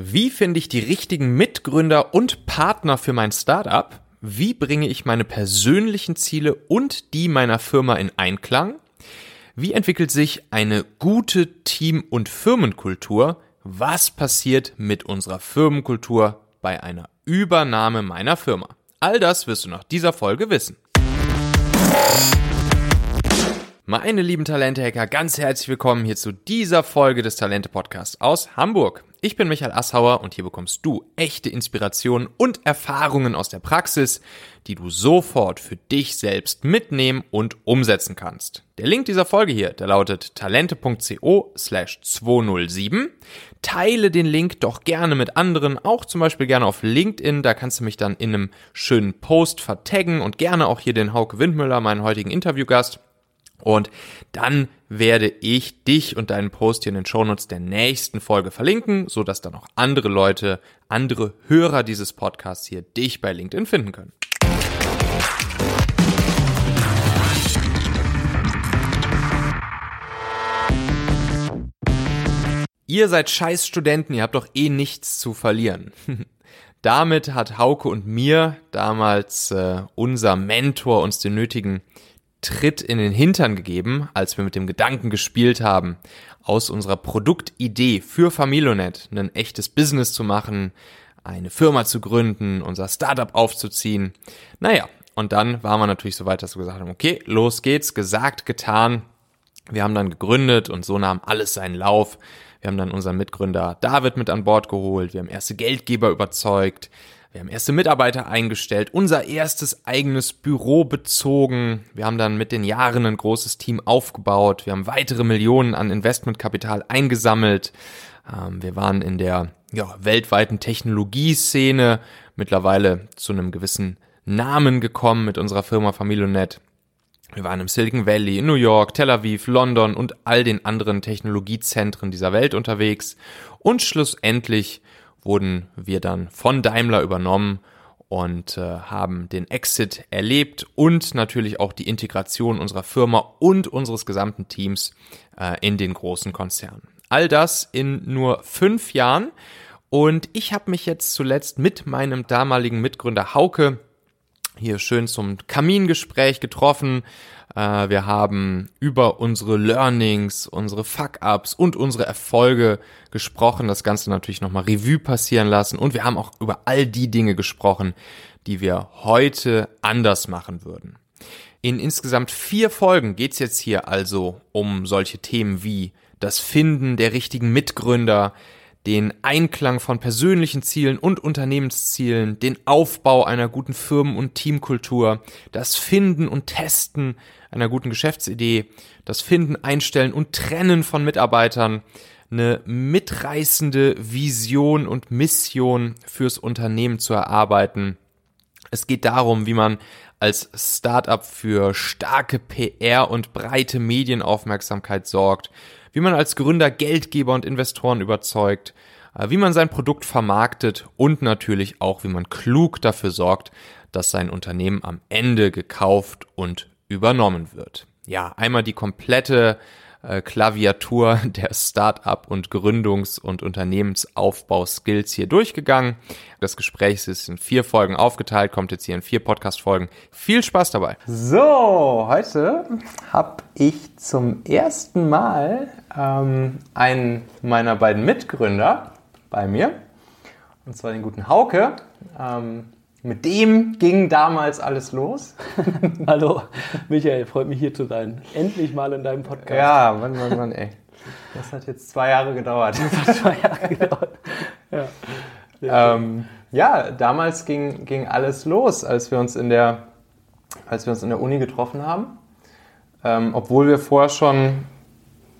Wie finde ich die richtigen Mitgründer und Partner für mein Startup? Wie bringe ich meine persönlichen Ziele und die meiner Firma in Einklang? Wie entwickelt sich eine gute Team- und Firmenkultur? Was passiert mit unserer Firmenkultur bei einer Übernahme meiner Firma? All das wirst du nach dieser Folge wissen. Meine lieben Talente-Hacker, ganz herzlich willkommen hier zu dieser Folge des Talente-Podcasts aus Hamburg. Ich bin Michael Assauer und hier bekommst du echte Inspirationen und Erfahrungen aus der Praxis, die du sofort für dich selbst mitnehmen und umsetzen kannst. Der Link dieser Folge hier, der lautet talente.co slash 207. Teile den Link doch gerne mit anderen, auch zum Beispiel gerne auf LinkedIn, da kannst du mich dann in einem schönen Post vertaggen und gerne auch hier den Hauke Windmüller, meinen heutigen Interviewgast. Und dann werde ich dich und deinen Post hier in den Shownotes der nächsten Folge verlinken, so dass dann auch andere Leute, andere Hörer dieses Podcasts hier dich bei LinkedIn finden können. Ihr seid scheiß Studenten, ihr habt doch eh nichts zu verlieren. Damit hat Hauke und mir damals äh, unser Mentor uns den nötigen Tritt in den Hintern gegeben, als wir mit dem Gedanken gespielt haben, aus unserer Produktidee für Familionet ein echtes Business zu machen, eine Firma zu gründen, unser Startup aufzuziehen. Naja, und dann waren wir natürlich so weit, dass wir gesagt haben, okay, los geht's, gesagt, getan. Wir haben dann gegründet und so nahm alles seinen Lauf. Wir haben dann unseren Mitgründer David mit an Bord geholt. Wir haben erste Geldgeber überzeugt. Wir haben erste Mitarbeiter eingestellt, unser erstes eigenes Büro bezogen. Wir haben dann mit den Jahren ein großes Team aufgebaut. Wir haben weitere Millionen an Investmentkapital eingesammelt. Ähm, wir waren in der ja, weltweiten Technologieszene mittlerweile zu einem gewissen Namen gekommen mit unserer Firma Familionet. Wir waren im Silicon Valley, in New York, Tel Aviv, London und all den anderen Technologiezentren dieser Welt unterwegs. Und schlussendlich wurden wir dann von Daimler übernommen und äh, haben den Exit erlebt und natürlich auch die Integration unserer Firma und unseres gesamten Teams äh, in den großen Konzern. All das in nur fünf Jahren und ich habe mich jetzt zuletzt mit meinem damaligen Mitgründer Hauke hier schön zum Kamingespräch getroffen. Äh, wir haben über unsere Learnings, unsere Fuck-ups und unsere Erfolge gesprochen. Das Ganze natürlich nochmal Revue passieren lassen. Und wir haben auch über all die Dinge gesprochen, die wir heute anders machen würden. In insgesamt vier Folgen geht's jetzt hier also um solche Themen wie das Finden der richtigen Mitgründer, den Einklang von persönlichen Zielen und Unternehmenszielen, den Aufbau einer guten Firmen- und Teamkultur, das Finden und Testen einer guten Geschäftsidee, das Finden, Einstellen und Trennen von Mitarbeitern, eine mitreißende Vision und Mission fürs Unternehmen zu erarbeiten. Es geht darum, wie man als Startup für starke PR und breite Medienaufmerksamkeit sorgt, wie man als Gründer Geldgeber und Investoren überzeugt, äh, wie man sein Produkt vermarktet und natürlich auch, wie man klug dafür sorgt, dass sein Unternehmen am Ende gekauft und übernommen wird. Ja, einmal die komplette äh, Klaviatur der Start-up und Gründungs- und Unternehmensaufbau-Skills hier durchgegangen. Das Gespräch ist in vier Folgen aufgeteilt, kommt jetzt hier in vier Podcast-Folgen. Viel Spaß dabei. So, heute habe ich zum ersten Mal ähm, einen meiner beiden Mitgründer bei mir, und zwar den guten Hauke. Ähm, mit dem ging damals alles los. Hallo, Michael, freut mich hier zu sein. Endlich mal in deinem Podcast. Ja, Mann, Mann, Mann, ey. Das hat jetzt zwei Jahre gedauert. Das hat zwei Jahre gedauert. Ja, ähm, ja damals ging, ging alles los, als wir uns in der, als wir uns in der Uni getroffen haben. Ähm, obwohl wir vorher schon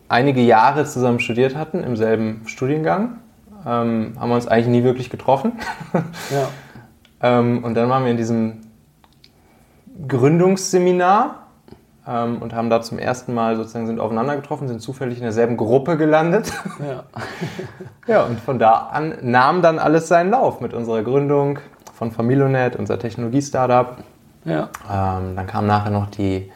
einige Jahre zusammen studiert hatten, im selben Studiengang, ähm, haben wir uns eigentlich nie wirklich getroffen. Ja. Ähm, und dann waren wir in diesem Gründungsseminar ähm, und haben da zum ersten Mal sozusagen sind aufeinander getroffen, sind zufällig in derselben Gruppe gelandet. Ja. ja, und von da an nahm dann alles seinen Lauf mit unserer Gründung von Familionet, unser Technologie-Startup. Ja. Ähm, dann kam nachher noch die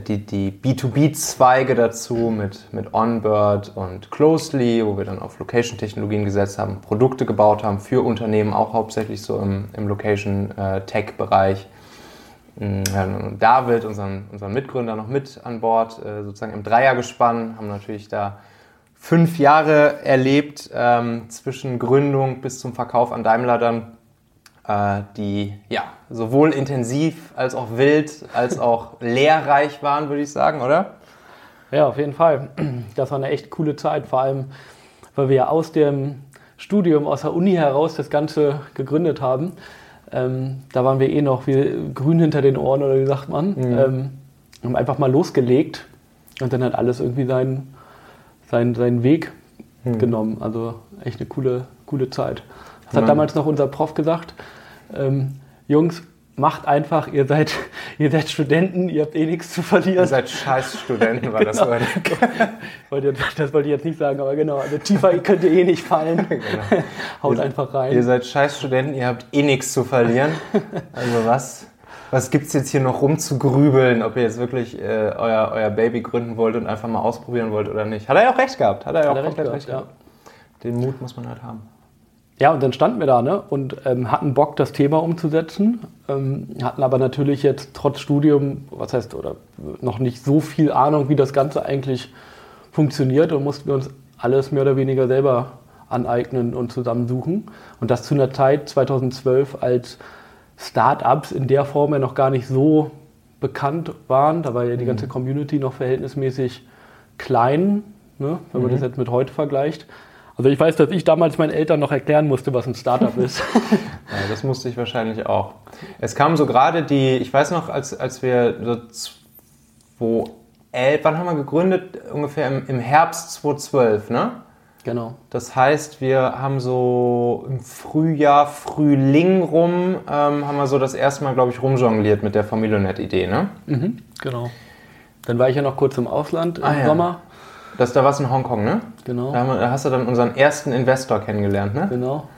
die, die B2B-Zweige dazu mit, mit OnBird und Closely, wo wir dann auf Location-Technologien gesetzt haben, Produkte gebaut haben für Unternehmen, auch hauptsächlich so im, im Location-Tech-Bereich. Mm, David, unseren, unseren Mitgründer, noch mit an Bord, äh, sozusagen im Dreiergespann, haben natürlich da fünf Jahre erlebt, ähm, zwischen Gründung bis zum Verkauf an Daimler dann, äh, die ja sowohl intensiv als auch wild als auch lehrreich waren, würde ich sagen, oder? Ja, auf jeden Fall. Das war eine echt coole Zeit, vor allem, weil wir ja aus dem Studium, aus der Uni heraus das Ganze gegründet haben. Ähm, da waren wir eh noch wie grün hinter den Ohren, oder wie sagt man. Mhm. Ähm, haben einfach mal losgelegt und dann hat alles irgendwie seinen seinen, seinen Weg hm. genommen. Also echt eine coole, coole Zeit. Das hat damals noch unser Prof gesagt. Ähm, Jungs, macht einfach, ihr seid, ihr seid Studenten, ihr habt eh nichts zu verlieren. Ihr seid scheiß Studenten, war genau. das wollte. das wollte ich jetzt nicht sagen, aber genau, also tiefer könnt ihr eh nicht fallen. Genau. Haut ihr, einfach rein. Ihr seid scheiß Studenten, ihr habt eh nichts zu verlieren. Also was? was gibt es jetzt hier noch rumzugrübeln, ob ihr jetzt wirklich äh, euer, euer Baby gründen wollt und einfach mal ausprobieren wollt oder nicht. Hat er ja auch recht gehabt. Hat er ja auch komplett recht gehabt. Ja. Den Mut muss man halt haben. Ja, und dann standen wir da ne, und ähm, hatten Bock, das Thema umzusetzen, ähm, hatten aber natürlich jetzt trotz Studium, was heißt, oder noch nicht so viel Ahnung, wie das Ganze eigentlich funktioniert und mussten wir uns alles mehr oder weniger selber aneignen und zusammensuchen. Und das zu einer Zeit 2012, als Startups in der Form ja noch gar nicht so bekannt waren. Da war ja die mhm. ganze Community noch verhältnismäßig klein, ne, wenn man das mhm. jetzt mit heute vergleicht. Also ich weiß, dass ich damals meinen Eltern noch erklären musste, was ein Startup ist. ja, das musste ich wahrscheinlich auch. Es kam so gerade die, ich weiß noch, als, als wir so 2011, wann haben wir gegründet? Ungefähr im, im Herbst 2012, ne? Genau. Das heißt, wir haben so im Frühjahr, Frühling rum, ähm, haben wir so das erste Mal, glaube ich, rumjongliert mit der Familionet-Idee, ne? Mhm, genau. Dann war ich ja noch kurz im Ausland im ah, Sommer. Das, da warst du in Hongkong, ne? Genau. Da, wir, da, hast du dann unseren ersten Investor kennengelernt, ne? Genau.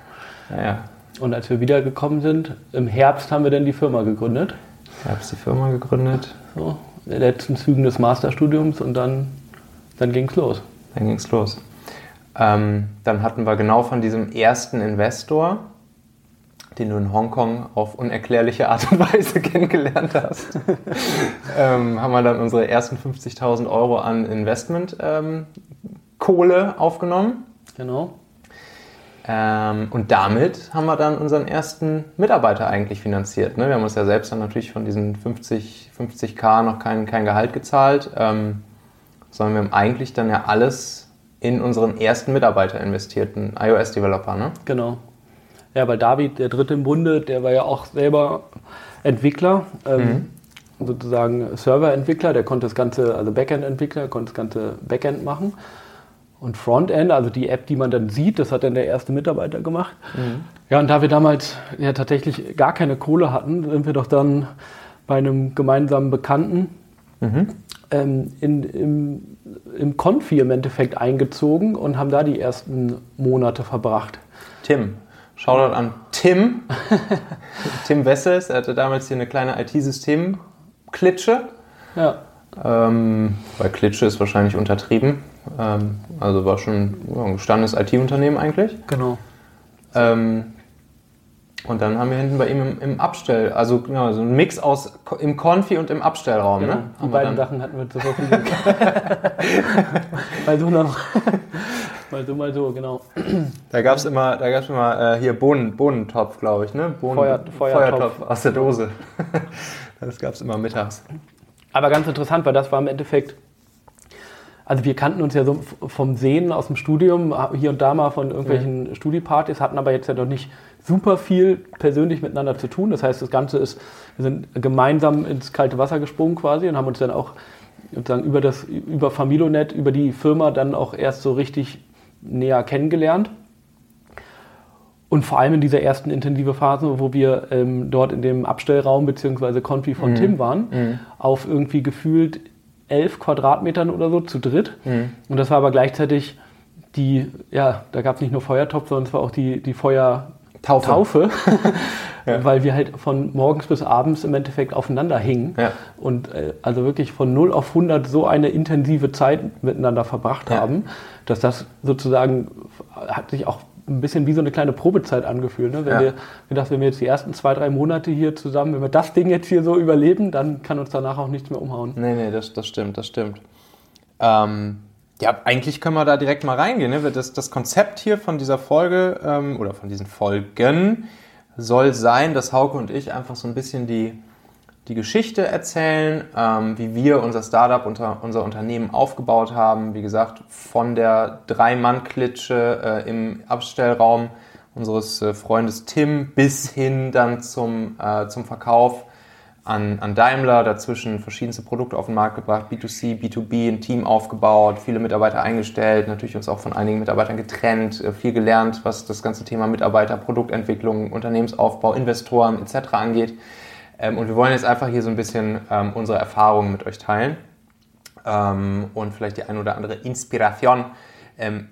Ja, ja. Und als wir wiedergekommen sind, im Herbst haben wir dann die Firma gegründet. Herbst die Firma gegründet. So, in den letzten Zügen des Masterstudiums und dann, dann ging es los. Dann ging es los. Ähm, dann hatten wir genau von diesem ersten Investor, den du in Hongkong auf unerklärliche Art und Weise kennengelernt hast, ähm, haben wir dann unsere ersten 50.000 Euro an Investment-Kohle ähm, aufgenommen. Genau. Ähm, und damit haben wir dann unseren ersten Mitarbeiter eigentlich finanziert. Ne? Wir haben uns ja selbst dann natürlich von diesen 50, 50k noch kein, kein Gehalt gezahlt, ähm, sondern wir haben eigentlich dann ja alles in unseren ersten Mitarbeiter investierten iOS-Developer, ne? Genau. Ja, weil David, der dritte im Bunde, der war ja auch selber Entwickler, ähm, mhm. sozusagen Serverentwickler, der konnte das ganze, also Backend-Entwickler, konnte das ganze Backend machen. Und Frontend, also die App, die man dann sieht, das hat dann der erste Mitarbeiter gemacht. Mhm. Ja, und da wir damals ja tatsächlich gar keine Kohle hatten, sind wir doch dann bei einem gemeinsamen Bekannten mhm ähm, in, im, im Konfi im Endeffekt eingezogen und haben da die ersten Monate verbracht. Tim. Shoutout an Tim. Tim Wessels. Er hatte damals hier eine kleine IT-System-Klitsche. Ja. Ähm, weil Klitsche ist wahrscheinlich untertrieben. Ähm, also war schon ja, ein gestandenes IT-Unternehmen eigentlich. Genau. Ähm, und dann haben wir hinten bei ihm im, im Abstell, also genau, so ein Mix aus im Konfi und im Abstellraum. Genau, ne? Die beiden Sachen hatten wir zur Verfügung. mal so noch. mal so, mal so, genau. Da gab es immer, da gab's immer äh, hier Bohnen, Bohnentopf, glaube ich, ne? Bohnen, Feuer, Feuertopf. Feuertopf aus der Dose. das gab es immer mittags. Aber ganz interessant, weil das war im Endeffekt also wir kannten uns ja so vom Sehen aus dem Studium, hier und da mal von irgendwelchen ja. Studiepartys, hatten aber jetzt ja noch nicht super viel persönlich miteinander zu tun. Das heißt, das Ganze ist, wir sind gemeinsam ins kalte Wasser gesprungen quasi und haben uns dann auch sozusagen über das, über Familonet, über die Firma dann auch erst so richtig näher kennengelernt. Und vor allem in dieser ersten intensive Phase, wo wir ähm, dort in dem Abstellraum bzw. Konfi von mhm. Tim waren, mhm. auf irgendwie gefühlt elf Quadratmetern oder so zu dritt. Mhm. Und das war aber gleichzeitig die, ja, da gab es nicht nur Feuertopf, sondern es war auch die, die Feuer, Taufe, Taufe ja. weil wir halt von morgens bis abends im Endeffekt aufeinander hingen ja. und äh, also wirklich von 0 auf 100 so eine intensive Zeit miteinander verbracht ja. haben, dass das sozusagen hat sich auch ein bisschen wie so eine kleine Probezeit angefühlt. Ne? Wenn, ja. wir, wir dachten, wenn wir jetzt die ersten zwei, drei Monate hier zusammen, wenn wir das Ding jetzt hier so überleben, dann kann uns danach auch nichts mehr umhauen. Nee, nee, das, das stimmt, das stimmt. Ähm, ja, eigentlich können wir da direkt mal reingehen. Ne? Das, das Konzept hier von dieser Folge ähm, oder von diesen Folgen soll sein, dass Hauke und ich einfach so ein bisschen die, die Geschichte erzählen, ähm, wie wir unser Startup, unser, unser Unternehmen aufgebaut haben. Wie gesagt, von der Drei-Mann-Klitsche äh, im Abstellraum unseres äh, Freundes Tim bis hin dann zum, äh, zum Verkauf an, an Daimler, dazwischen verschiedenste Produkte auf den Markt gebracht, B2C, B2B, ein Team aufgebaut, viele Mitarbeiter eingestellt, natürlich uns auch von einigen Mitarbeitern getrennt, äh, viel gelernt, was das ganze Thema Mitarbeiter, Produktentwicklung, Unternehmensaufbau, Investoren etc. angeht. Ähm, und wir wollen jetzt einfach hier so ein bisschen ähm, unsere Erfahrungen mit euch teilen ähm, und vielleicht die ein oder andere Inspiration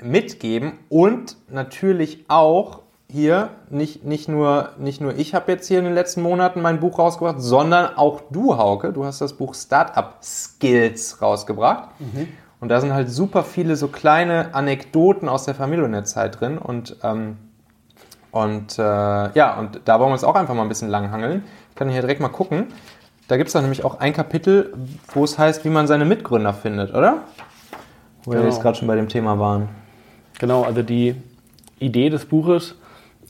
mitgeben und natürlich auch hier, nicht, nicht, nur, nicht nur ich habe jetzt hier in den letzten Monaten mein Buch rausgebracht, sondern auch du, Hauke. Du hast das Buch Startup Skills rausgebracht. Mhm. Und da sind halt super viele so kleine Anekdoten aus der Familiennetzeit drin. Und, ähm, und äh, ja, und da wollen wir uns auch einfach mal ein bisschen langhangeln. Ich kann hier direkt mal gucken. Da gibt es nämlich auch ein Kapitel, wo es heißt, wie man seine Mitgründer findet, oder? Wo genau. wir jetzt gerade schon bei dem Thema waren. Genau, also die Idee des Buches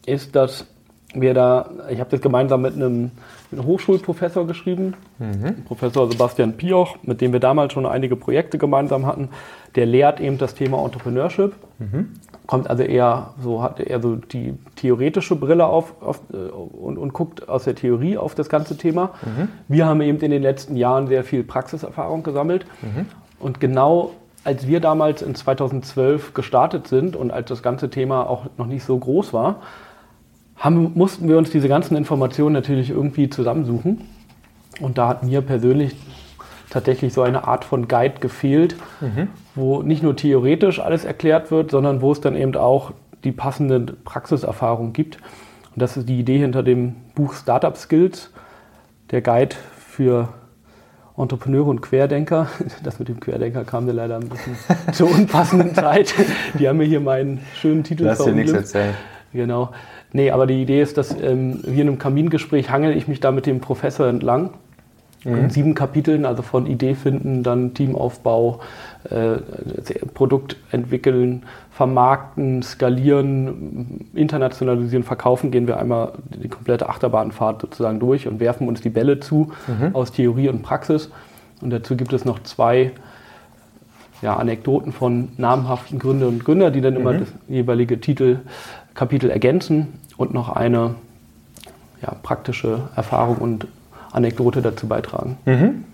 ist, dass wir da, ich habe das gemeinsam mit einem, mit einem Hochschulprofessor geschrieben, mhm. Professor Sebastian Pioch, mit dem wir damals schon einige Projekte gemeinsam hatten. Der lehrt eben das Thema Entrepreneurship. Mhm. Kommt also eher so, hat eher so die theoretische Brille auf, auf äh, und, und, guckt aus der Theorie auf das ganze Thema. Mhm. Wir haben eben in den letzten Jahren sehr viel Praxiserfahrung gesammelt. Mhm. Und genau als wir damals in 2012 gestartet sind und als das ganze Thema auch noch nicht so groß war, haben, mussten wir uns diese ganzen Informationen natürlich irgendwie zusammensuchen. Und da hat mir persönlich tatsächlich so eine Art von Guide gefehlt, mhm. wo nicht nur theoretisch alles erklärt wird, sondern wo es dann eben auch die passende Praxiserfahrung gibt. Und das ist die Idee hinter dem Buch Startup Skills, der Guide für Entrepreneure und Querdenker. Das mit dem Querdenker kam mir leider ein bisschen zur unpassenden Zeit. Die haben mir hier meinen schönen Titel Lass dir nichts erzählen. Genau. Nee, aber die Idee ist, dass ähm, hier in einem Kamingespräch hangel ich mich da mit dem Professor entlang. Mhm. In sieben Kapiteln, also von Idee finden, dann Teamaufbau, äh, Produkt entwickeln, vermarkten, skalieren, internationalisieren, verkaufen, gehen wir einmal die komplette Achterbahnfahrt sozusagen durch und werfen uns die Bälle zu mhm. aus Theorie und Praxis. Und dazu gibt es noch zwei ja, Anekdoten von namhaften Gründern und Gründer, die dann immer mhm. das jeweilige Titelkapitel ergänzen und noch eine ja, praktische Erfahrung und Anekdote dazu beitragen. Mhm.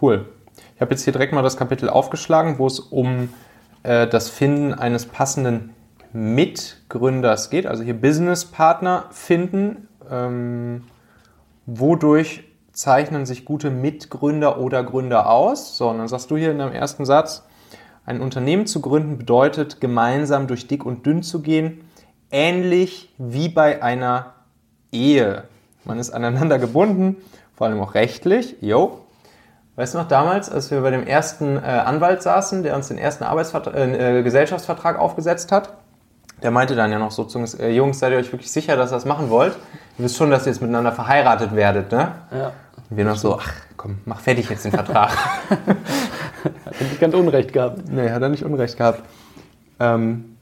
Cool. Ich habe jetzt hier direkt mal das Kapitel aufgeschlagen, wo es um äh, das Finden eines passenden Mitgründers geht, also hier Businesspartner finden. Ähm, wodurch zeichnen sich gute Mitgründer oder Gründer aus? So, und dann sagst du hier in deinem ersten Satz, ein Unternehmen zu gründen bedeutet, gemeinsam durch dick und dünn zu gehen, ähnlich wie bei einer Ehe. Man ist aneinander gebunden, vor allem auch rechtlich. Jo. Weißt du noch damals, als wir bei dem ersten äh, Anwalt saßen, der uns den ersten Arbeitsvertrag, äh, äh, Gesellschaftsvertrag aufgesetzt hat? Der meinte dann ja noch so zu uns, äh, Jungs, seid ihr euch wirklich sicher, dass ihr das machen wollt? Ihr wisst schon, dass ihr jetzt miteinander verheiratet werdet, ne? Ja. Und wir noch so, ach komm, mach fertig jetzt den Vertrag. hat er nicht ganz Unrecht gehabt. Nee, hat er nicht Unrecht gehabt. Ähm,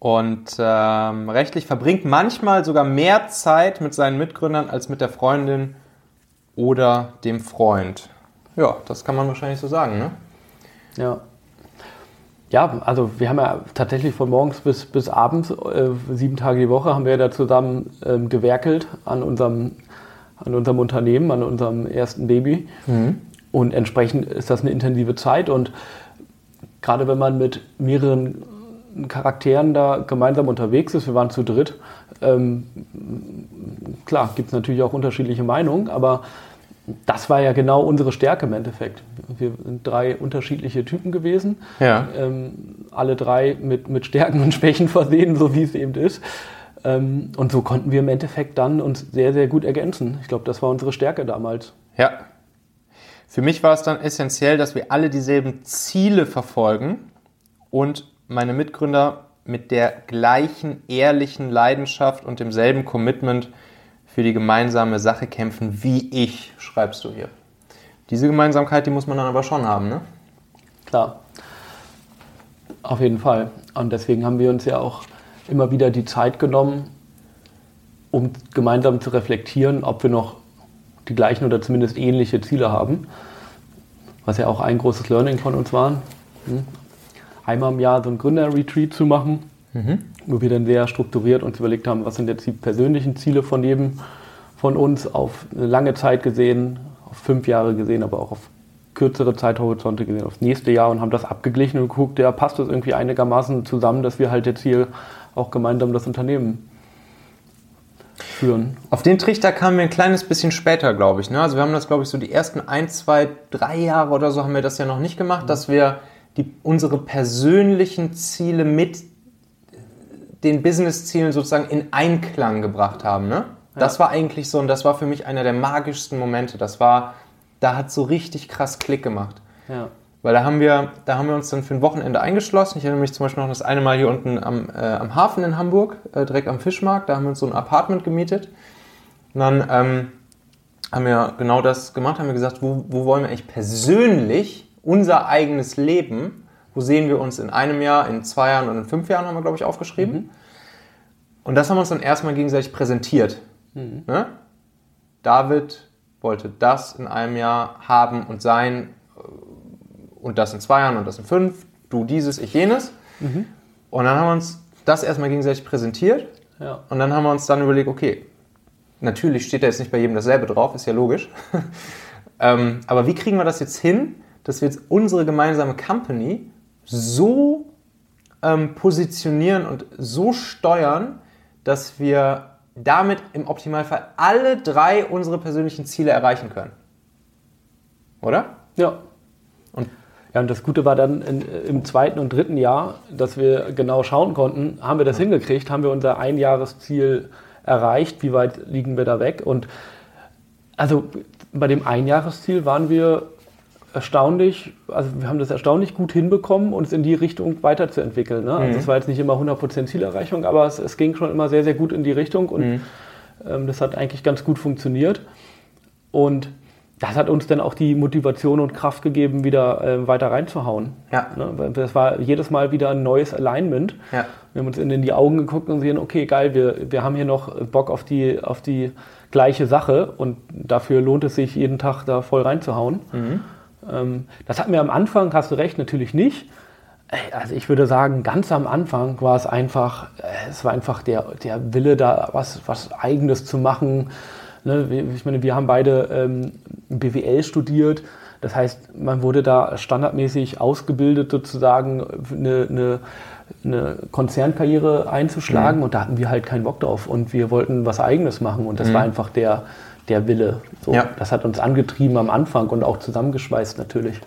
und ähm, rechtlich verbringt manchmal sogar mehr Zeit mit seinen Mitgründern als mit der Freundin oder dem Freund. Ja, das kann man wahrscheinlich so sagen, ne? Ja. Ja, also wir haben ja tatsächlich von morgens bis, bis abends, äh, sieben Tage die Woche, haben wir da zusammen ähm, gewerkelt an unserem, an unserem Unternehmen, an unserem ersten Baby. Mhm. Und entsprechend ist das eine intensive Zeit. Und gerade wenn man mit mehreren Charakteren da gemeinsam unterwegs ist. Wir waren zu dritt. Ähm, klar, gibt es natürlich auch unterschiedliche Meinungen, aber das war ja genau unsere Stärke im Endeffekt. Wir sind drei unterschiedliche Typen gewesen, Ja. ähm, alle drei mit, mit Stärken und Schwächen versehen, so wie es eben ist. Ähm, und so konnten wir im Endeffekt dann uns sehr, sehr gut ergänzen. Ich glaube, das war unsere Stärke damals. Ja. Für mich war es dann essentiell, dass wir alle dieselben Ziele verfolgen und meine Mitgründer mit der gleichen ehrlichen Leidenschaft und demselben Commitment für die gemeinsame Sache kämpfen wie ich, schreibst du hier. Diese Gemeinsamkeit, die muss man dann aber schon haben, ne? Klar. Auf jeden Fall. Und deswegen haben wir uns ja auch immer wieder die Zeit genommen, um gemeinsam zu reflektieren, ob wir noch die gleichen oder zumindest ähnliche Ziele haben. Was ja auch ein großes Learning von uns war. Einmal im Jahr so ein Gründer-Retreat zu machen, wo wir dann sehr strukturiert uns überlegt haben, was sind jetzt die persönlichen Ziele von jedem von uns auf eine lange Zeit gesehen, auf fünf Jahre gesehen, aber auch auf kürzere Zeithorizonte gesehen, aufs nächste Jahr und haben das abgeglichen und geguckt, ja, passt das irgendwie einigermaßen zusammen, dass wir halt jetzt hier auch gemeinsam das Unternehmen führen. Auf den Trichter kamen wir ein kleines bisschen später, glaube ich. Ne? Also wir haben das, glaube ich, so die ersten ein, zwei, drei Jahre oder so haben wir das ja noch nicht gemacht, dass wir die, unsere persönlichen Ziele mit den Business-Zielen sozusagen in Einklang gebracht haben. Ne? Das war eigentlich so, und das war für mich einer der magischsten Momente. Das war, da hat so richtig krass Klick gemacht. Ja. Weil da haben wir, da haben wir uns dann für ein Wochenende eingeschlossen. Ich erinnere mich zum Beispiel noch das eine Mal hier unten am, äh, am Hafen in Hamburg, äh, direkt am Fischmarkt. Da haben wir uns so ein Apartment gemietet. Und dann ähm, haben wir genau das gemacht, haben wir gesagt, wo, wo wollen wir eigentlich persönlich unser eigenes Leben, wo sehen wir uns in einem Jahr, in zwei Jahren und in fünf Jahren, haben wir, glaube ich, aufgeschrieben. Und das haben wir uns dann erstmal gegenseitig präsentiert. Ne? David wollte das in einem Jahr haben und sein und das in zwei Jahren und das in fünf, du dieses, ich jenes. Und dann haben wir uns das erstmal gegenseitig präsentiert Ja. und dann haben wir uns dann überlegt, okay, natürlich steht da jetzt nicht bei jedem dasselbe drauf, ist ja logisch. ähm, aber wie kriegen wir das jetzt hin, dass wir jetzt unsere gemeinsame Company so ähm, positionieren und so steuern, dass wir damit im Optimalfall alle drei unsere persönlichen Ziele erreichen können? Oder? Ja. Und- ja, und das Gute war dann in, im zweiten und dritten Jahr, dass wir genau schauen konnten, haben wir das hingekriegt, haben wir unser Einjahresziel erreicht, wie weit liegen wir da weg? Und also bei dem Einjahresziel waren wir erstaunlich, also wir haben das erstaunlich gut hinbekommen, uns in die Richtung weiterzuentwickeln. Ne? Also es war jetzt nicht immer 100% Zielerreichung, aber es, es ging schon immer sehr, sehr gut in die Richtung und ähm, das hat eigentlich ganz gut funktioniert. Und das hat uns dann auch die Motivation und Kraft gegeben, wieder äh, weiter reinzuhauen. Ja. Ne? Das war jedes Mal wieder ein neues Alignment. Ja. Wir haben uns in, in die Augen geguckt und sehen, okay, geil, wir, wir haben hier noch Bock auf die, auf die gleiche Sache und dafür lohnt es sich, jeden Tag da voll reinzuhauen. Ähm, das hatten wir am Anfang, hast du recht, natürlich nicht. Ey, Also ich würde sagen, ganz am Anfang war es einfach, äh, es war einfach der, der Wille, da was, was Eigenes zu machen. Ne, ich meine, wir haben beide ähm, BWL studiert. Das heißt, man wurde da standardmäßig ausgebildet, sozusagen eine, eine, eine Konzernkarriere einzuschlagen. Und da hatten wir halt keinen Bock drauf. Und wir wollten was Eigenes machen. Und das war einfach der, der Wille. So, Ja. Das hat uns angetrieben am Anfang und auch zusammengeschweißt natürlich.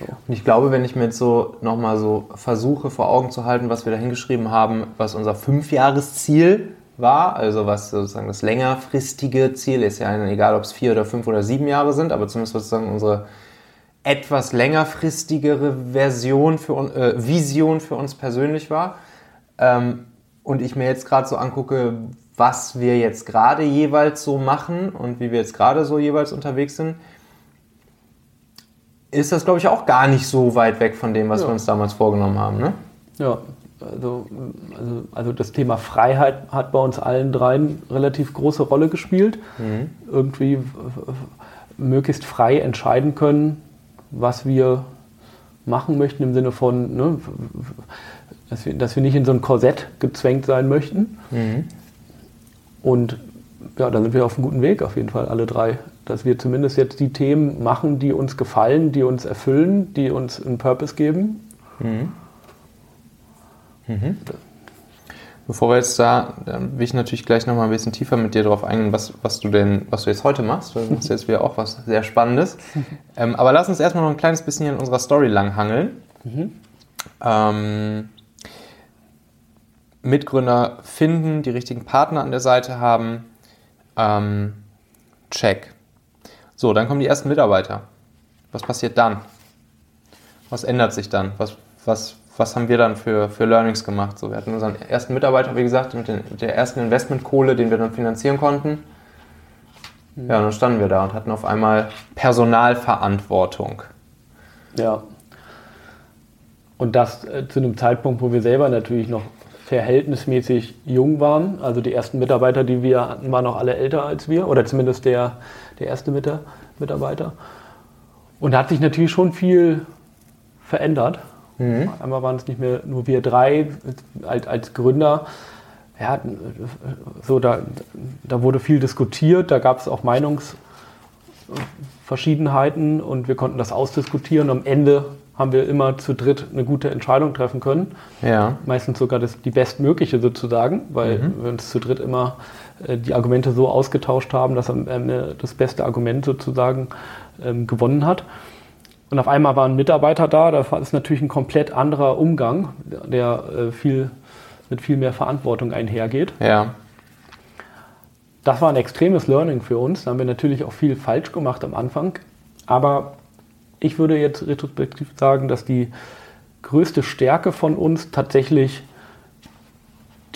Ja. Und ich glaube, wenn ich mir jetzt so nochmal so versuche vor Augen zu halten, was wir da hingeschrieben haben, was unser Fünfjahresziel war, also was sozusagen das längerfristige Ziel ist, ja egal ob es vier oder fünf oder sieben Jahre sind, aber zumindest sozusagen unsere etwas längerfristigere Version für äh, Vision für uns persönlich war. Ähm, und ich mir jetzt gerade so angucke, was wir jetzt gerade jeweils so machen und wie wir jetzt gerade so jeweils unterwegs sind, ist das, glaube ich, auch gar nicht so weit weg von dem, was Ja. wir uns damals vorgenommen haben. Ne? Ja, also, also, also das Thema Freiheit hat bei uns allen dreien relativ große Rolle gespielt. Irgendwie w- w- möglichst frei entscheiden können, was wir machen möchten, im Sinne von, ne, dass, wir, dass wir nicht in so ein Korsett gezwängt sein möchten. Und ja, da sind wir auf einem guten Weg, auf jeden Fall, alle drei. Dass wir zumindest jetzt die Themen machen, die uns gefallen, die uns erfüllen, die uns einen Purpose geben. Bevor wir jetzt da, dann will ich natürlich gleich nochmal ein bisschen tiefer mit dir drauf eingehen, was, was du denn, was du jetzt heute machst. Du machst jetzt wieder auch was sehr Spannendes. ähm, aber lass uns erstmal noch ein kleines bisschen in unserer Story langhangeln. Mhm. Ähm, Mitgründer finden, die richtigen Partner an der Seite haben. Ähm, check. So, dann kommen die ersten Mitarbeiter. Was passiert dann? Was ändert sich dann? Was, was, was haben wir dann für, für Learnings gemacht? So, wir hatten unseren ersten Mitarbeiter, wie gesagt, mit, den, mit der ersten Investmentkohle, den wir dann finanzieren konnten. Ja, und dann standen wir da und hatten auf einmal Personalverantwortung. Ja. Und das äh, zu einem Zeitpunkt, wo wir selber natürlich noch verhältnismäßig jung waren. Also die ersten Mitarbeiter, die wir hatten, waren noch alle älter als wir, oder zumindest der, der erste Mitarbeiter. Und da hat sich natürlich schon viel verändert. Mhm. Einmal waren es nicht mehr nur wir drei als, als Gründer. Ja, so da, da wurde viel diskutiert, da gab es auch Meinungsverschiedenheiten und wir konnten das ausdiskutieren. Am Ende haben wir immer zu dritt eine gute Entscheidung treffen können. Ja. Meistens sogar das, die bestmögliche sozusagen, weil mhm. wir uns zu dritt immer äh, die Argumente so ausgetauscht haben, dass am Ende das beste Argument sozusagen ähm, gewonnen hat. Und auf einmal war ein Mitarbeiter da, da ist natürlich ein komplett anderer Umgang, der äh, viel, mit viel mehr Verantwortung einhergeht. Ja. Das war ein extremes Learning für uns. Da haben wir natürlich auch viel falsch gemacht am Anfang. Aber ich würde jetzt retrospektiv sagen, dass die größte Stärke von uns tatsächlich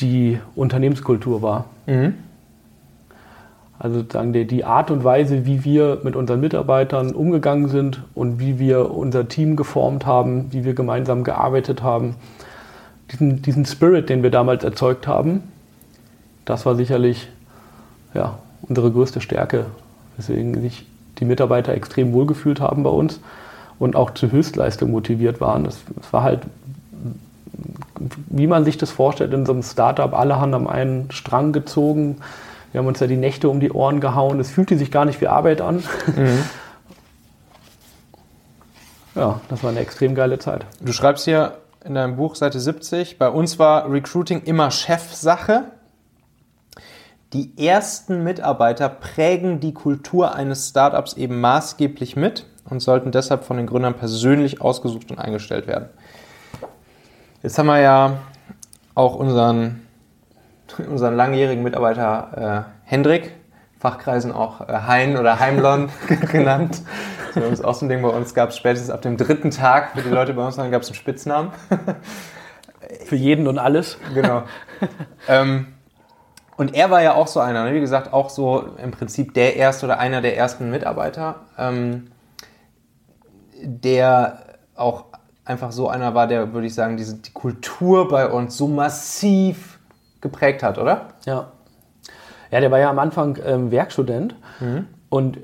die Unternehmenskultur war. Mhm. Also sozusagen die, die Art und Weise, wie wir mit unseren Mitarbeitern umgegangen sind und wie wir unser Team geformt haben, wie wir gemeinsam gearbeitet haben. Diesen, diesen Spirit, den wir damals erzeugt haben, das war sicherlich ja, unsere größte Stärke, weswegen sich die Mitarbeiter extrem wohlgefühlt haben bei uns und auch zur Höchstleistung motiviert waren. Das, das war halt, wie man sich das vorstellt, in so einem Startup, alle haben am einen Strang gezogen wir haben uns ja die Nächte um die Ohren gehauen. Es fühlte sich gar nicht wie Arbeit an. Mhm. Ja, das war eine extrem geile Zeit. Du schreibst hier in deinem Buch Seite 70, bei uns war Recruiting immer Chefsache. Die ersten Mitarbeiter prägen die Kultur eines Startups eben maßgeblich mit und sollten deshalb von den Gründern persönlich ausgesucht und eingestellt werden. Jetzt haben wir ja auch unseren unseren langjährigen Mitarbeiter äh, Hendrik, Fachkreisen auch äh, Hein oder Heimlon genannt. So, das ist auch so ein Ding bei uns, gab es spätestens ab dem dritten Tag, für die Leute bei uns waren, gab es einen Spitznamen. Für jeden und alles. Genau. ähm, und er war ja auch so einer, ne? wie gesagt, auch so im Prinzip der erste oder einer der ersten Mitarbeiter, ähm, der auch einfach so einer war, der, würde ich sagen, diese, die Kultur bei uns so massiv geprägt hat, oder? Ja. Ja, der war ja am Anfang ähm, Werkstudent mhm. und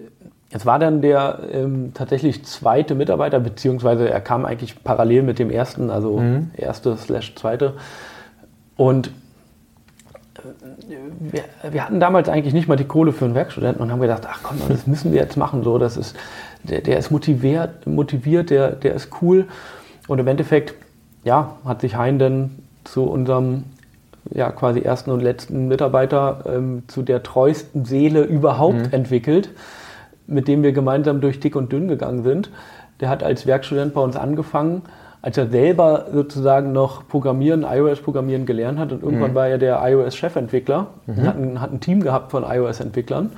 es war dann der ähm, tatsächlich zweite Mitarbeiter, beziehungsweise er kam eigentlich parallel mit dem ersten, also mhm. erste slash zweite. Und wir, wir, hatten damals eigentlich nicht mal die Kohle für einen Werkstudenten und haben gedacht, ach komm, das müssen wir jetzt machen. So, das ist, der, der ist motiviert, motiviert der, der ist cool. Und im Endeffekt, ja, hat sich Hein dann zu unserem ja, quasi ersten und letzten Mitarbeiter ähm, zu der treuesten Seele überhaupt mhm. entwickelt, mit dem wir gemeinsam durch dick und dünn gegangen sind. Der hat als Werkstudent bei uns angefangen, als er selber sozusagen noch Programmieren, iOS-Programmieren gelernt hat und irgendwann mhm. war er der iOS-Chefentwickler mhm. und hat ein, hat ein Team gehabt von iOS-Entwicklern.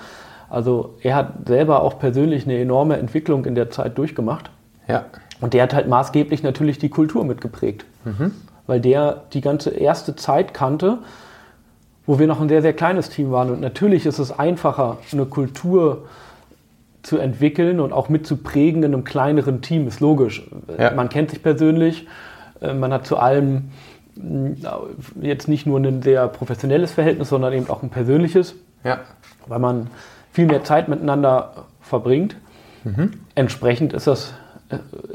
Also er hat selber auch persönlich eine enorme Entwicklung in der Zeit durchgemacht. Ja. Und der hat halt maßgeblich natürlich die Kultur mitgeprägt. Mhm weil der die ganze erste Zeit kannte, wo wir noch ein sehr, sehr kleines Team waren. Und natürlich ist es einfacher, eine Kultur zu entwickeln und auch mitzuprägen in einem kleineren Team, ist logisch. Ja. Man kennt sich persönlich, äh, man hat zu allem äh, jetzt nicht nur ein sehr professionelles Verhältnis, sondern eben auch ein persönliches, ja. weil man viel mehr Zeit miteinander verbringt. Mhm. Entsprechend ist das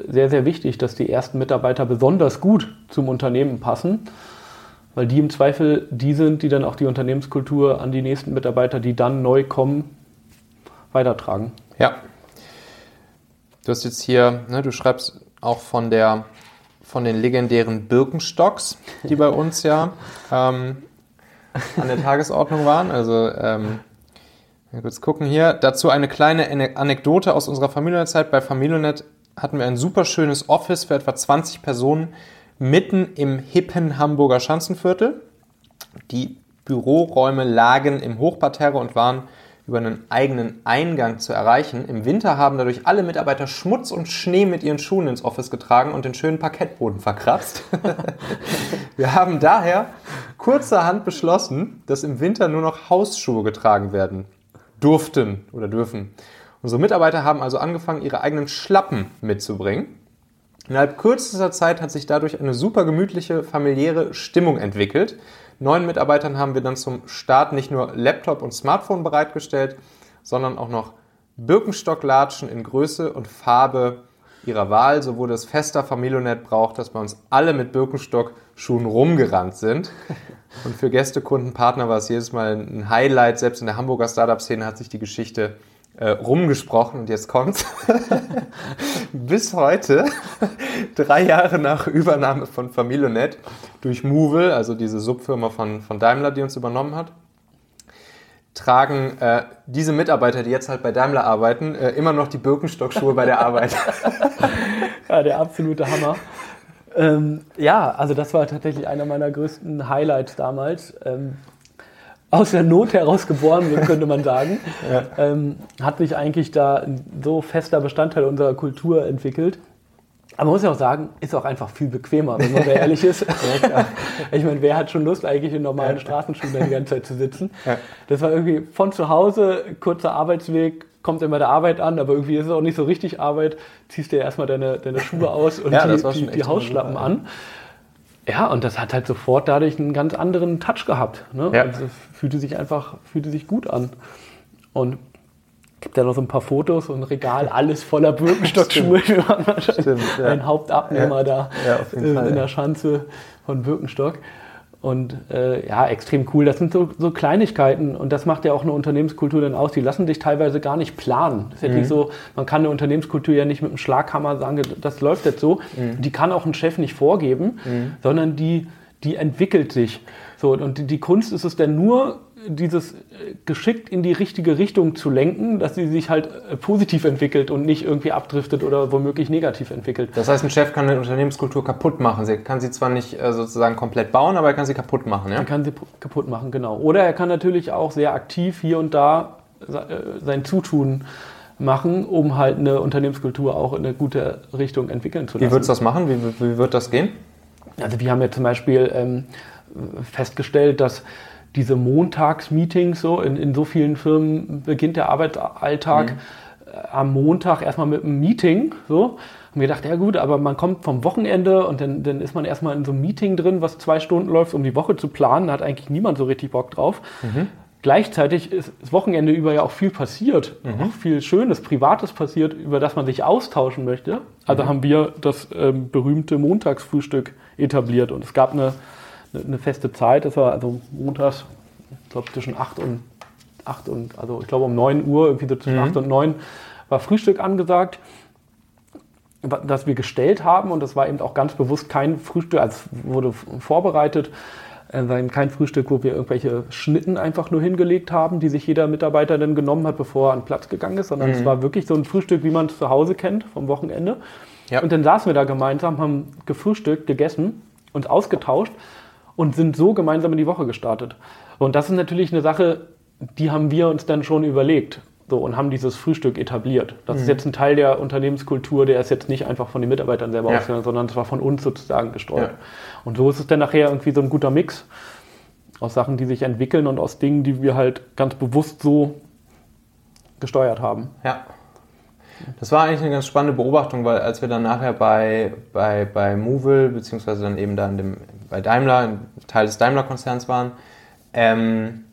sehr, sehr wichtig, dass die ersten Mitarbeiter besonders gut zum Unternehmen passen, weil die im Zweifel die sind, die dann auch die Unternehmenskultur an die nächsten Mitarbeiter, die dann neu kommen, weitertragen. Ja. Du hast jetzt hier, ne, du schreibst auch von der von den legendären Birkenstocks, die bei uns ja ähm, an der Tagesordnung waren. Also ähm, kurz gucken hier. Dazu eine kleine Anekdote aus unserer Familienzeit. Bei Familionet hatten wir ein super schönes Office für etwa 20 Personen mitten im hippen Hamburger Schanzenviertel. Die Büroräume lagen im Hochparterre und waren über einen eigenen Eingang zu erreichen. Im Winter haben dadurch alle Mitarbeiter Schmutz und Schnee mit ihren Schuhen ins Office getragen und den schönen Parkettboden verkratzt. Wir haben daher kurzerhand beschlossen, dass im Winter nur noch Hausschuhe getragen werden durften oder dürfen. Unsere Mitarbeiter haben also angefangen, ihre eigenen Schlappen mitzubringen. Innerhalb kürzester Zeit hat sich dadurch eine super gemütliche, familiäre Stimmung entwickelt. Neuen Mitarbeitern haben wir dann zum Start nicht nur Laptop und Smartphone bereitgestellt, sondern auch noch Birkenstocklatschen in Größe und Farbe ihrer Wahl. So wurde es fester Familionet braucht, dass bei uns alle mit Birkenstock-Schuhen rumgerannt sind. Und für Gäste, Kunden, Partner war es jedes Mal ein Highlight. Selbst in der Hamburger Startup-Szene hat sich die Geschichte äh, rumgesprochen und jetzt kommt's. Bis heute, drei Jahre nach Übernahme von Familionet durch Movil, also diese Subfirma von, von Daimler, die uns übernommen hat, tragen äh, diese Mitarbeiter, die jetzt halt bei Daimler arbeiten, äh, immer noch die Birkenstock-Schuhe bei der Arbeit. ja, der absolute Hammer. Ähm, ja, also das war tatsächlich einer meiner größten Highlights damals. Ähm, aus der Not heraus geboren, könnte man sagen. Ja. Ähm, hat sich eigentlich da ein so fester Bestandteil unserer Kultur entwickelt. Aber man muss ja auch sagen, ist auch einfach viel bequemer, wenn man ehrlich ist. Ja, ich meine, wer hat schon Lust, eigentlich in normalen ja. Straßenschuhen die ganze Zeit zu sitzen? Ja. Das war irgendwie von zu Hause, kurzer Arbeitsweg, kommt immer der Arbeit an, aber irgendwie ist es auch nicht so richtig Arbeit. Ziehst dir erstmal deine, deine Schuhe aus und die, die, die Hausschlappen an. Ja, und das hat halt sofort dadurch einen ganz anderen Touch gehabt. Ne? Ja. Also fühlte sich einfach, fühlte sich gut an. Und gibt ja noch so ein paar Fotos und ein Regal, alles voller Birkenstock-Schuhe. Stimmt, ja. Ein Hauptabnehmer ja. da in, Fall, in der Schanze von Birkenstock. Und äh, ja, extrem cool. Das sind so, so, Kleinigkeiten und das macht ja auch eine Unternehmenskultur dann aus. Die lassen sich teilweise gar nicht planen. Das ist ja mhm. nicht so, man kann eine Unternehmenskultur ja nicht mit einem Schlaghammer sagen, das läuft jetzt so. Mhm. Die kann auch ein Chef nicht vorgeben, mhm. sondern die, die entwickelt sich. So, und die, die Kunst ist es dann nur, dieses äh, geschickt in die richtige Richtung zu lenken, dass sie sich halt äh, positiv entwickelt und nicht irgendwie abdriftet oder womöglich negativ entwickelt. Das heißt, ein Chef kann eine Unternehmenskultur kaputt machen. Er kann sie zwar nicht äh, sozusagen komplett bauen, aber er kann sie kaputt machen. Ja? Er kann sie kaputt machen, genau. Oder er kann natürlich auch sehr aktiv hier und da sein Zutun machen, um halt eine Unternehmenskultur auch in eine gute Richtung entwickeln zu lassen. Wie würdest du das machen? Wie, wie wird das gehen? Also wir haben ja zum Beispiel ähm, festgestellt, dass diese Montagsmeetings so, in, in so vielen Firmen beginnt der Arbeitsalltag mhm. Äh, am Montag erstmal mit einem Meeting, so. Und wir dachten, ja gut, aber man kommt vom Wochenende und dann, dann ist man erstmal in so einem Meeting drin, was zwei Stunden läuft, um die Woche zu planen. Da hat eigentlich niemand so richtig Bock drauf. Mhm. Gleichzeitig ist das Wochenende über ja auch viel passiert, mhm. auch viel Schönes, Privates passiert, über das man sich austauschen möchte. Also mhm. haben wir das ähm, berühmte Montagsfrühstück etabliert und es gab eine eine feste Zeit. Das war also montags, ich glaube zwischen 8 und 8 und, also ich glaube um 9 Uhr, irgendwie so zwischen mhm. 8 und 9 war Frühstück angesagt, das wir gestellt haben und das war eben auch ganz bewusst kein Frühstück, also wurde vorbereitet, äh, kein Frühstück, wo wir irgendwelche Schnitten einfach nur hingelegt haben, die sich jeder Mitarbeiter dann genommen hat, bevor er an den Platz gegangen ist, sondern mhm. es war wirklich so ein Frühstück, wie man es zu Hause kennt, vom Wochenende. Ja. Und dann saßen wir da gemeinsam, haben gefrühstückt, gegessen, uns ausgetauscht und sind so gemeinsam in die Woche gestartet. Und das ist natürlich eine Sache, die haben wir uns dann schon überlegt so, und haben dieses Frühstück etabliert. Das mhm. ist jetzt ein Teil der Unternehmenskultur, der ist jetzt nicht einfach von den Mitarbeitern selber ja. ausgegangen, sondern es war von uns sozusagen gestreut. Ja. Und so ist es dann nachher irgendwie so ein guter Mix aus Sachen, die sich entwickeln und aus Dingen, die wir halt ganz bewusst so gesteuert haben. Ja. Das war eigentlich eine ganz spannende Beobachtung, weil als wir dann nachher bei, bei, bei Movil, beziehungsweise dann eben da in dem, bei Daimler, Teil des Daimler-Konzerns waren, ähm,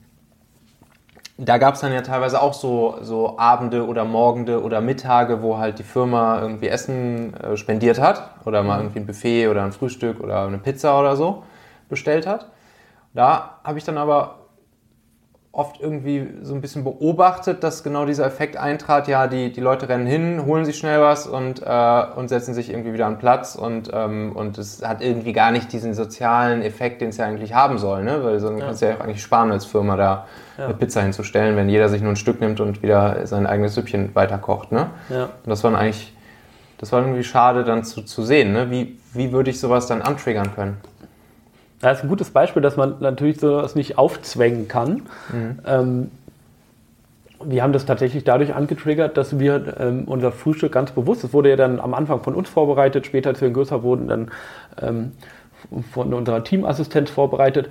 da gab es dann ja teilweise auch so, so Abende oder Morgende oder Mittage, wo halt die Firma irgendwie Essen äh, spendiert hat oder mal irgendwie ein Buffet oder ein Frühstück oder eine Pizza oder so bestellt hat. Da habe ich dann aber oft irgendwie so ein bisschen beobachtet, dass genau dieser Effekt eintrat. Ja, die, die Leute rennen hin, holen sich schnell was und, äh, und setzen sich irgendwie wieder an Platz und, ähm, und es hat irgendwie gar nicht diesen sozialen Effekt, den es ja eigentlich haben soll, ne? Weil so ja. kannst du ja auch eigentlich sparen als Firma da ja. eine Pizza hinzustellen, wenn jeder sich nur ein Stück nimmt und wieder sein eigenes Süppchen weiterkocht, ne? Ja. Und das war eigentlich, das war irgendwie schade dann zu, zu sehen, ne? Wie, wie würde ich sowas dann antriggern können? Das ist ein gutes Beispiel, dass man natürlich sowas nicht aufzwängen kann. Mhm. Ähm, wir haben das tatsächlich dadurch angetriggert, dass wir ähm, unser Frühstück ganz bewusst, das wurde ja dann am Anfang von uns vorbereitet, später, als wir größer wurden, dann ähm, von unserer Teamassistenz vorbereitet,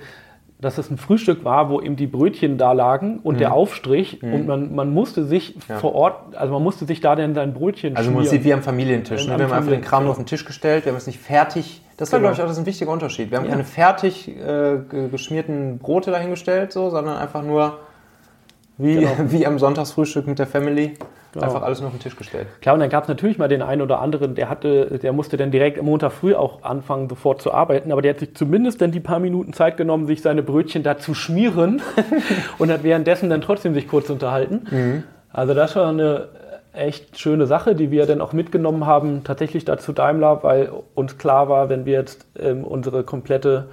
dass es ein Frühstück war, wo eben die Brötchen da lagen und mhm. der Aufstrich mhm. und man, man musste sich ja. vor Ort, also man musste sich da dann sein Brötchen Also man sieht wie am Familientisch. Ne? Wir haben einfach den Kram nur auf den Tisch gestellt, wir haben es nicht fertig, das war genau. glaube ich auch das ist ein wichtiger Unterschied. Wir haben ja. keine fertig äh, geschmierten Brote dahingestellt, so, sondern einfach nur wie, genau. wie am Sonntagsfrühstück mit der Family. Genau. Einfach alles noch auf den Tisch gestellt. Klar, und dann gab es natürlich mal den einen oder anderen, der hatte, der musste dann direkt am Montag früh auch anfangen, sofort zu arbeiten, aber der hat sich zumindest dann die paar Minuten Zeit genommen, sich seine Brötchen da zu schmieren und hat währenddessen dann trotzdem sich kurz unterhalten. Mhm. Also das war eine echt schöne Sache, die wir dann auch mitgenommen haben, tatsächlich dazu Daimler, weil uns klar war, wenn wir jetzt ähm, unsere komplette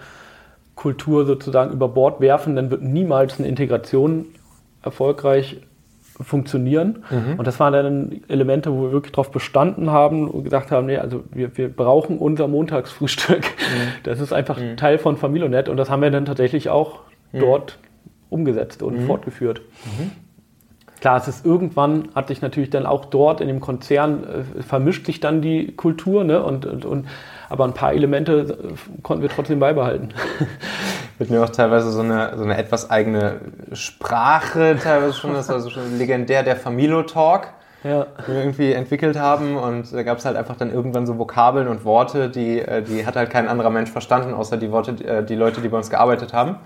Kultur sozusagen über Bord werfen, dann wird niemals eine Integration erfolgreich funktionieren. Mhm. Und das waren dann Elemente, wo wir wirklich darauf bestanden haben und gesagt haben, nee, also wir, wir brauchen unser Montagsfrühstück. Mhm. Das ist einfach mhm. Teil von Familionet und das haben wir dann tatsächlich auch mhm. dort umgesetzt und mhm. fortgeführt. Mhm. Klar, es ist irgendwann, hat sich natürlich dann auch dort in dem Konzern, äh, vermischt sich dann die Kultur, ne? und, und, und aber ein paar Elemente äh, konnten wir trotzdem beibehalten. Wird mir auch teilweise so eine, so eine etwas eigene Sprache, teilweise schon, das war so schon legendär, der Familo-Talk, ja. den wir irgendwie entwickelt haben. Und da gab es halt einfach dann irgendwann so Vokabeln und Worte, die, äh, die hat halt kein anderer Mensch verstanden, außer die Worte, äh, die Leute, die bei uns gearbeitet haben.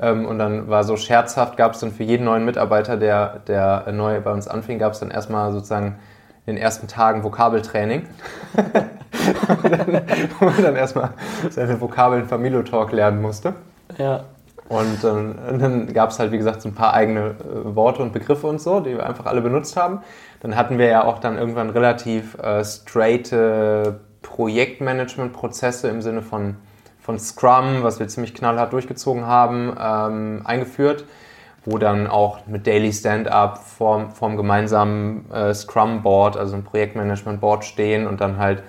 Ähm, und dann war so scherzhaft, gab es dann für jeden neuen Mitarbeiter, der, der neu bei uns anfing, gab es dann erstmal sozusagen in den ersten Tagen Vokabeltraining. wo man dann erstmal seine Vokabeln Familio-Talk lernen musste. Ja. Und, ähm, und dann gab es halt, wie gesagt, so ein paar eigene äh, Worte und Begriffe und so, die wir einfach alle benutzt haben. Dann hatten wir ja auch dann irgendwann relativ äh, straighte Projektmanagement-Prozesse im Sinne von, von Scrum, was wir ziemlich knallhart durchgezogen haben, ähm, eingeführt wo dann auch mit Daily Stand-up vorm, vorm gemeinsamen äh, Scrum-Board, also ein Projektmanagement-Board stehen und dann halt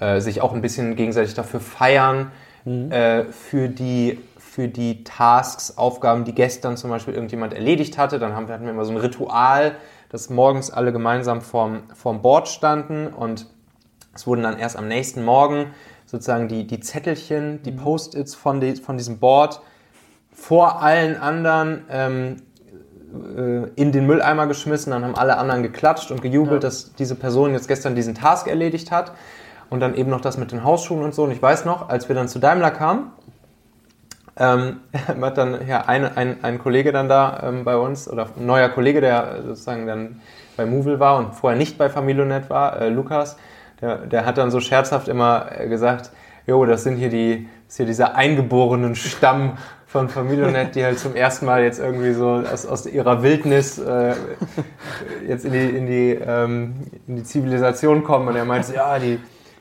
äh, sich auch ein bisschen gegenseitig dafür feiern, mhm. äh, für, die, für die Tasks, Aufgaben, die gestern zum Beispiel irgendjemand erledigt hatte. Dann haben, hatten wir immer so ein Ritual, dass morgens alle gemeinsam vorm, vorm Board standen und es wurden dann erst am nächsten Morgen sozusagen die, die Zettelchen, die mhm. Post-its von, die, von diesem Board vor allen anderen ähm, äh, in den Mülleimer geschmissen. Dann haben alle anderen geklatscht und gejubelt, ja. dass diese Person jetzt gestern diesen Task erledigt hat. Und dann eben noch das mit den Hausschuhen und so. Und ich weiß noch, als wir dann zu Daimler kamen, ähm, hat dann ja, ein, ein, ein Kollege dann da ähm, bei uns, oder ein neuer Kollege, der sozusagen dann bei Movil war und vorher nicht bei Familionet war, äh, Lukas, der, der hat dann so scherzhaft immer äh, gesagt, jo, das sind hier die, ist hier dieser eingeborenen Stamm von Familionet, die halt zum ersten Mal jetzt irgendwie so aus, aus ihrer Wildnis äh, jetzt in die, in, die, ähm, in die Zivilisation kommen. Und er meinte, ja, die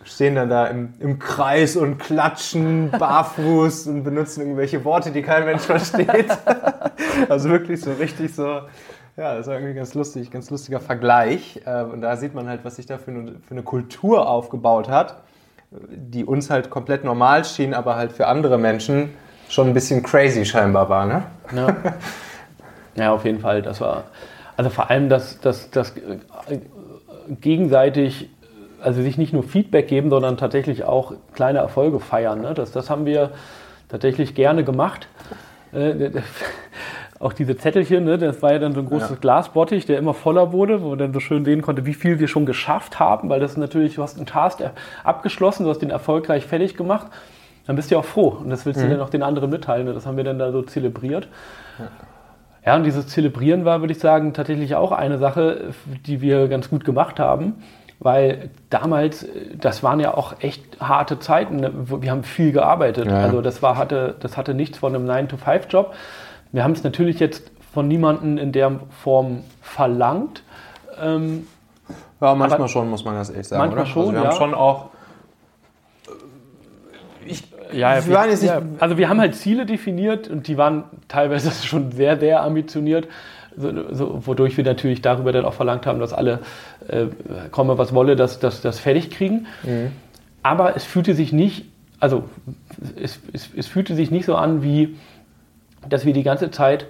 stehen dann da im, im Kreis und klatschen barfuß und benutzen irgendwelche Worte, die kein Mensch versteht. also wirklich so richtig so, ja, das war irgendwie ganz lustig, ganz lustiger Vergleich. Äh, und da sieht man halt, was sich da für eine, für eine Kultur aufgebaut hat, die uns halt komplett normal schien, aber halt für andere Menschen schon ein bisschen crazy scheinbar war, ne? Ja, ja auf jeden Fall. Das war, also vor allem das, das, das äh, gegenseitig, also sich nicht nur Feedback geben, sondern tatsächlich auch kleine Erfolge feiern. Ne? Das, das haben wir tatsächlich gerne gemacht. Äh, auch diese Zettelchen, ne, das war ja dann so ein großes ja. Glasbottich, der immer voller wurde, wo man dann so schön sehen konnte, wie viel wir schon geschafft haben, weil das natürlich, du hast einen Task abgeschlossen, du hast den erfolgreich fertig gemacht dann bist du auch froh und das willst du mhm. dann auch den anderen mitteilen. Und das haben wir dann da so zelebriert. Ja. ja, und dieses Zelebrieren war, würde ich sagen, tatsächlich auch eine Sache, die wir ganz gut gemacht haben. Weil damals, das waren ja auch echt harte Zeiten. Ne? Wir haben viel gearbeitet. Ja. Also das war, hatte, das hatte nichts von einem 9-to-5-Job. Wir haben es natürlich jetzt von niemandem in der Form verlangt. Ähm, ja, manchmal aber, schon, muss man ganz ehrlich sagen. Manchmal oder? schon, also wir ja. haben schon auch. Ich, ja, wir, waren jetzt nicht, ja, also wir haben halt Ziele definiert und die waren teilweise schon sehr, sehr ambitioniert, so, so, wodurch wir natürlich darüber dann auch verlangt haben, dass alle, äh, komme was wolle, das, das, das fertig kriegen. Mhm. Aber es fühlte sich nicht, also es, es, es fühlte sich nicht so an, wie dass wir die ganze Zeit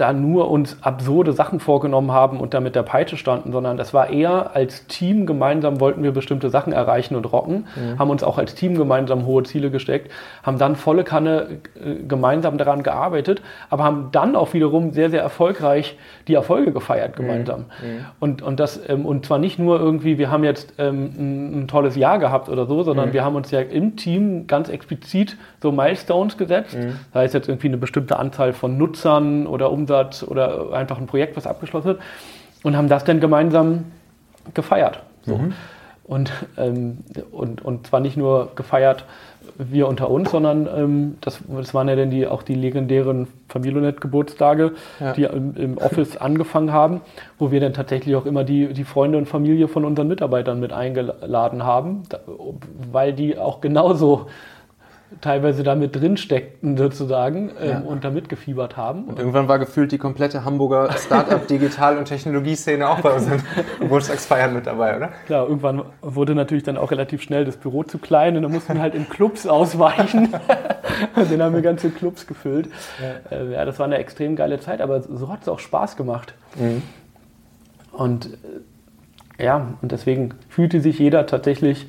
da nur uns absurde Sachen vorgenommen haben und da mit der Peitsche standen, sondern das war eher als Team gemeinsam wollten wir bestimmte Sachen erreichen und rocken, mhm. haben uns auch als Team gemeinsam hohe Ziele gesteckt, haben dann volle Kanne äh, gemeinsam daran gearbeitet, aber haben dann auch wiederum sehr, sehr erfolgreich die Erfolge gefeiert gemeinsam. Mhm. mhm. Und, und das, ähm, und zwar nicht nur irgendwie, wir haben jetzt ähm, ein, ein, tolles Jahr gehabt oder so, sondern mhm. wir haben uns ja im Team ganz explizit so Milestones gesetzt. Mhm. Das heißt jetzt irgendwie eine bestimmte Anzahl von Nutzern oder Umsatz Umsatz oder einfach ein Projekt, was abgeschlossen wird und haben das dann gemeinsam gefeiert. So. Mhm. Und, ähm, und, und zwar nicht nur gefeiert wir unter uns, sondern ähm, das, das waren ja dann die, auch die legendären Familionet-Geburtstage, ja. die im, im, Office angefangen haben, wo wir dann tatsächlich auch immer die, die Freunde und Familie von unseren Mitarbeitern mit eingeladen haben, weil die auch genauso teilweise da mit drin steckten sozusagen ähm, ja. und da mitgefiebert haben. Und irgendwann war gefühlt die komplette Hamburger Startup, Digital- und Technologieszene auch bei unseren Geburtstagsfeiern mit dabei, oder? Klar, irgendwann wurde natürlich dann auch relativ schnell das Büro zu klein und dann mussten wir halt in Clubs ausweichen. und dann haben wir ganze Clubs gefüllt. Ja. Äh, ja, das war eine extrem geile Zeit, aber so hat es auch Spaß gemacht. Mhm. Und äh, ja, und deswegen fühlte sich jeder tatsächlich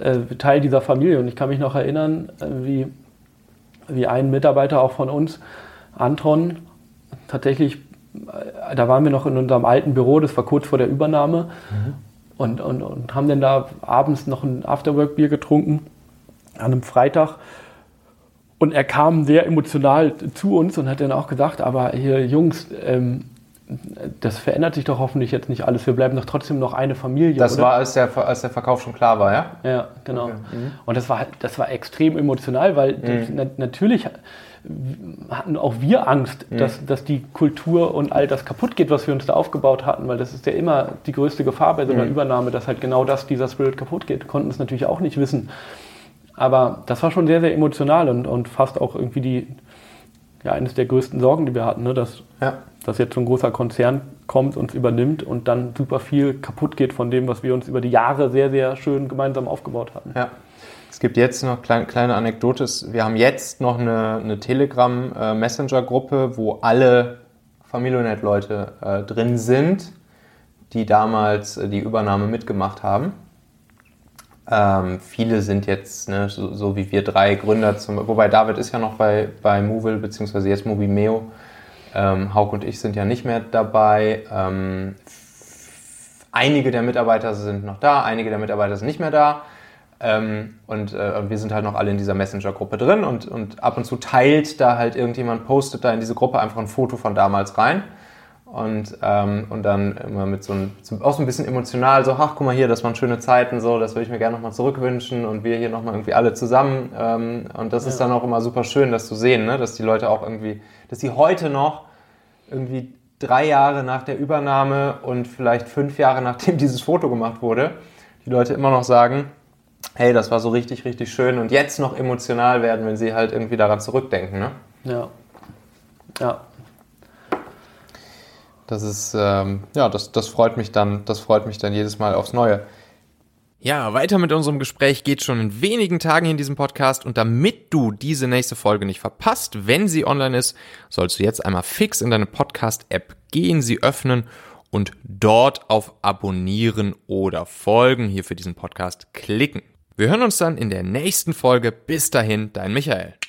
äh, Teil dieser Familie. Und ich kann mich noch erinnern, äh, wie, wie ein Mitarbeiter auch von uns, Anton, tatsächlich, äh, da waren wir noch in unserem alten Büro, das war kurz vor der Übernahme, mhm. und, und, und haben dann da abends noch ein Afterwork-Bier getrunken an einem Freitag. Und er kam sehr emotional zu uns und hat dann auch gesagt, aber hier Jungs, ähm, das verändert sich doch hoffentlich jetzt nicht alles. Wir bleiben doch trotzdem noch eine Familie. Das oder? war, als der, als der Verkauf schon klar war, ja? Ja, genau. Okay. Mhm. Und das war, das war extrem emotional, weil mhm. das, natürlich hatten auch wir Angst, mhm. dass, dass die Kultur und all das kaputt geht, was wir uns da aufgebaut hatten, weil das ist ja immer die größte Gefahr bei so einer mhm. Übernahme, dass halt genau das, dieser Spirit kaputt geht. Konnten es natürlich auch nicht wissen. Aber das war schon sehr, sehr emotional und, und fast auch irgendwie die, ja, eines der größten Sorgen, die wir hatten, ne? dass, ja. dass jetzt so ein großer Konzern kommt, uns übernimmt und dann super viel kaputt geht von dem, was wir uns über die Jahre sehr, sehr schön gemeinsam aufgebaut hatten. Ja. Es gibt jetzt noch kleine, kleine Anekdote. Wir haben jetzt noch eine, eine Telegram-Messenger-Gruppe, wo alle Familionet-Leute äh, drin sind, die damals äh, die Übernahme mitgemacht haben. Ähm, viele sind jetzt, ne, so, so, wie wir drei Gründer, zum, wobei David ist ja noch bei, bei Movil, beziehungsweise jetzt Mobimeo. Ähm, Hauk und ich sind ja nicht mehr dabei. Ähm, einige der Mitarbeiter sind noch da, einige der Mitarbeiter sind nicht mehr da. Ähm, und äh, wir sind halt noch alle in dieser Messenger-Gruppe drin und, und ab und zu teilt da halt irgendjemand, postet da in diese Gruppe einfach ein Foto von damals rein und, ähm, und dann immer mit so einem, auch so ein bisschen emotional, so, ach, guck mal hier, das waren schöne Zeiten, so, das würde ich mir gerne nochmal zurückwünschen und wir hier nochmal irgendwie alle zusammen. Ähm, und das ja. ist dann auch immer super schön, das zu sehen, ne? dass die Leute auch irgendwie, dass die heute noch irgendwie drei Jahre nach der Übernahme und vielleicht fünf Jahre nachdem dieses Foto gemacht wurde, die Leute immer noch sagen, hey, das war so richtig, richtig schön und jetzt noch emotional werden, wenn sie halt irgendwie daran zurückdenken. Ne? Ja. Ja, das ist, ähm, ja, das, das freut mich dann, das freut mich dann jedes Mal aufs Neue. Ja, weiter mit unserem Gespräch geht schon in wenigen Tagen in diesem Podcast und damit du diese nächste Folge nicht verpasst, wenn sie online ist, sollst du jetzt einmal fix in deine Podcast-App gehen, sie öffnen und dort auf Abonnieren oder Folgen hier für diesen Podcast klicken. Wir hören uns dann in der nächsten Folge. Bis dahin, dein Michael.